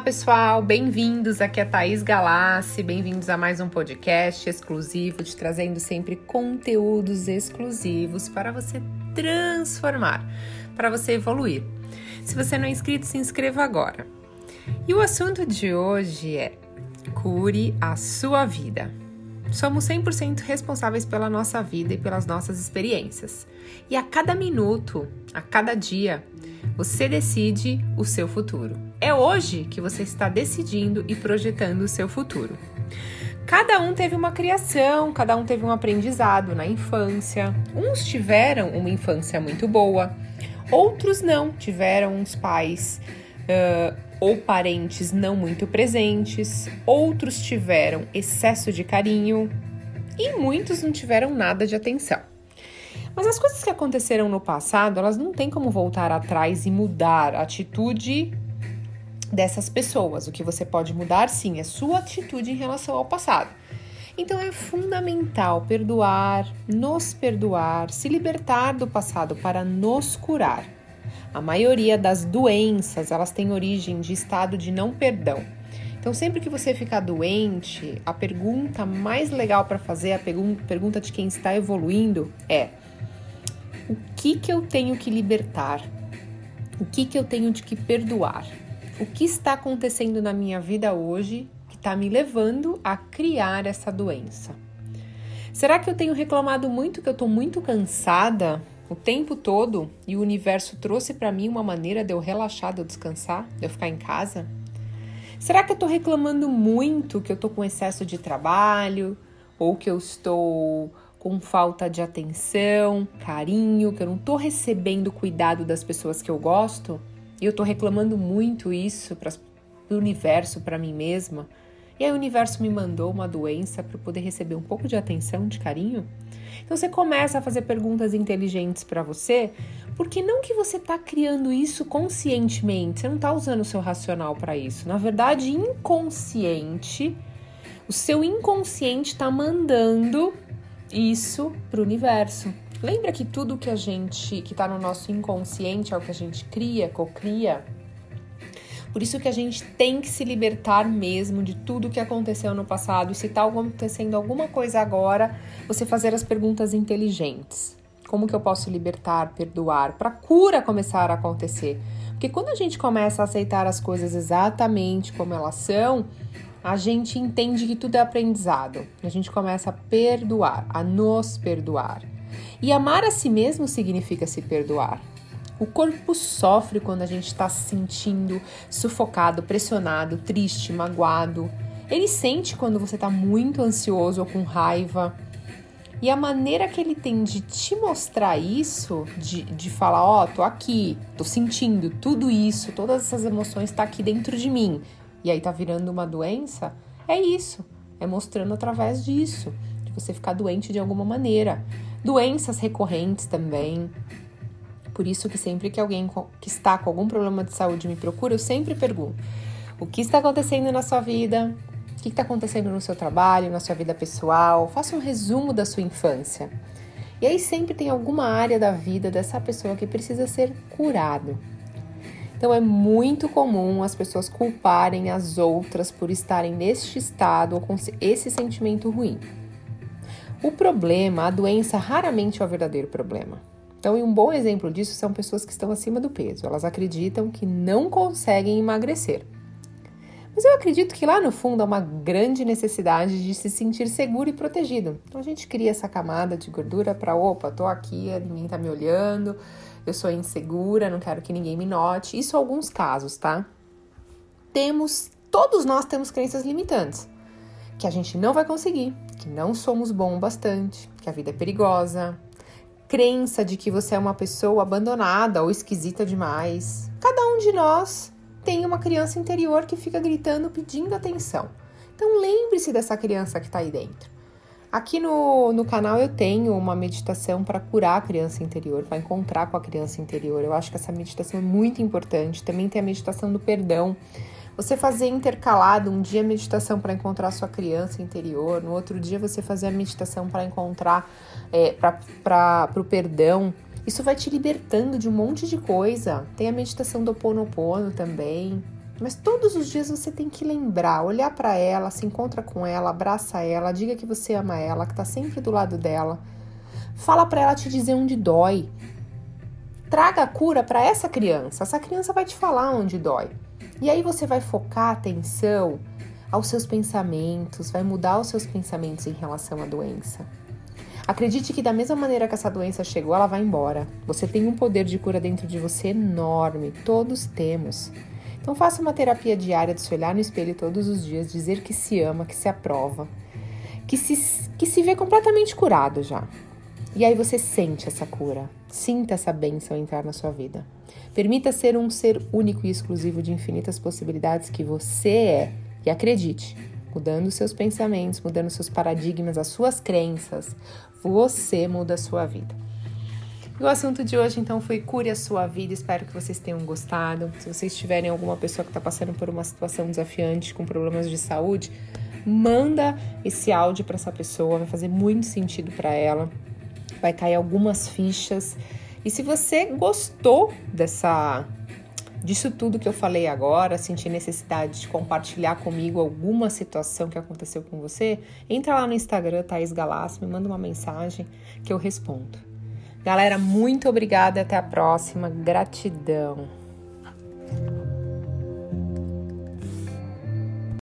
Olá, pessoal, bem-vindos. Aqui é Thaís Galassi, bem-vindos a mais um podcast exclusivo, te trazendo sempre conteúdos exclusivos para você transformar, para você evoluir. Se você não é inscrito, se inscreva agora. E o assunto de hoje é cure a sua vida. Somos 100% responsáveis pela nossa vida e pelas nossas experiências. E a cada minuto, a cada dia, você decide o seu futuro. É hoje que você está decidindo e projetando o seu futuro. Cada um teve uma criação, cada um teve um aprendizado na infância. Uns tiveram uma infância muito boa, outros não, tiveram uns pais uh, ou parentes não muito presentes, outros tiveram excesso de carinho e muitos não tiveram nada de atenção. Mas as coisas que aconteceram no passado, elas não têm como voltar atrás e mudar a atitude dessas pessoas. O que você pode mudar, sim, é sua atitude em relação ao passado. Então é fundamental perdoar, nos perdoar, se libertar do passado para nos curar. A maioria das doenças, elas têm origem de estado de não perdão. Então, sempre que você ficar doente, a pergunta mais legal para fazer, a pergunta de quem está evoluindo é: o que que eu tenho que libertar? O que que eu tenho de que perdoar? O que está acontecendo na minha vida hoje que está me levando a criar essa doença? Será que eu tenho reclamado muito que eu estou muito cansada o tempo todo e o universo trouxe para mim uma maneira de eu relaxar, de eu descansar, de eu ficar em casa? Será que eu estou reclamando muito que eu estou com excesso de trabalho ou que eu estou com falta de atenção, carinho, que eu não estou recebendo cuidado das pessoas que eu gosto? E eu estou reclamando muito isso para o universo, para mim mesma? E aí o universo me mandou uma doença para poder receber um pouco de atenção, de carinho? Então você começa a fazer perguntas inteligentes para você, porque não que você está criando isso conscientemente, você não está usando o seu racional para isso. Na verdade, inconsciente, o seu inconsciente está mandando isso para o universo. Lembra que tudo que a gente, que está no nosso inconsciente, é o que a gente cria, cocria? Por isso que a gente tem que se libertar mesmo de tudo que aconteceu no passado. E se está acontecendo alguma coisa agora, você fazer as perguntas inteligentes. Como que eu posso libertar, perdoar, para cura começar a acontecer? Porque quando a gente começa a aceitar as coisas exatamente como elas são, a gente entende que tudo é aprendizado. A gente começa a perdoar, a nos perdoar. E amar a si mesmo significa se perdoar. O corpo sofre quando a gente está se sentindo sufocado, pressionado, triste, magoado. Ele sente quando você está muito ansioso ou com raiva. E a maneira que ele tem de te mostrar isso, de, de falar: Ó, oh, tô aqui, tô sentindo tudo isso, todas essas emoções tá aqui dentro de mim, e aí tá virando uma doença, é isso. É mostrando através disso, de você ficar doente de alguma maneira. Doenças recorrentes também, por isso que sempre que alguém que está com algum problema de saúde me procura, eu sempre pergunto: o que está acontecendo na sua vida? O que está acontecendo no seu trabalho, na sua vida pessoal? Faça um resumo da sua infância. E aí sempre tem alguma área da vida dessa pessoa que precisa ser curado. Então é muito comum as pessoas culparem as outras por estarem neste estado ou com esse sentimento ruim. O problema, a doença, raramente é o verdadeiro problema. Então, um bom exemplo disso são pessoas que estão acima do peso. Elas acreditam que não conseguem emagrecer. Mas eu acredito que lá no fundo há uma grande necessidade de se sentir seguro e protegido. Então a gente cria essa camada de gordura para, opa, tô aqui, ninguém tá me olhando, eu sou insegura, não quero que ninguém me note. Isso alguns casos, tá? Temos, todos nós temos crenças limitantes. Que a gente não vai conseguir, que não somos bom bastante, que a vida é perigosa, crença de que você é uma pessoa abandonada ou esquisita demais. Cada um de nós tem uma criança interior que fica gritando, pedindo atenção. Então lembre-se dessa criança que está aí dentro. Aqui no, no canal eu tenho uma meditação para curar a criança interior, para encontrar com a criança interior. Eu acho que essa meditação é muito importante. Também tem a meditação do perdão. Você fazer intercalado um dia meditação para encontrar sua criança interior, no outro dia você fazer a meditação para encontrar é, para o perdão. Isso vai te libertando de um monte de coisa. Tem a meditação do Ponopono também. Mas todos os dias você tem que lembrar, olhar para ela, se encontra com ela, abraça ela, diga que você ama ela, que tá sempre do lado dela. Fala para ela te dizer onde dói. Traga a cura para essa criança. Essa criança vai te falar onde dói. E aí você vai focar a atenção aos seus pensamentos, vai mudar os seus pensamentos em relação à doença. Acredite que da mesma maneira que essa doença chegou, ela vai embora. Você tem um poder de cura dentro de você enorme, todos temos. Então faça uma terapia diária de se olhar no espelho todos os dias, dizer que se ama, que se aprova, que se, que se vê completamente curado já. E aí você sente essa cura, sinta essa bênção entrar na sua vida. Permita ser um ser único e exclusivo de infinitas possibilidades que você é. E acredite, mudando seus pensamentos, mudando seus paradigmas, as suas crenças, você muda a sua vida. E o assunto de hoje, então, foi cure a sua vida. Espero que vocês tenham gostado. Se vocês tiverem alguma pessoa que está passando por uma situação desafiante, com problemas de saúde, manda esse áudio para essa pessoa. Vai fazer muito sentido para ela. Vai cair algumas fichas. E se você gostou dessa disso tudo que eu falei agora, sentir necessidade de compartilhar comigo alguma situação que aconteceu com você, entra lá no Instagram Thaís Galassi, me manda uma mensagem que eu respondo. Galera, muito obrigada. Até a próxima. Gratidão.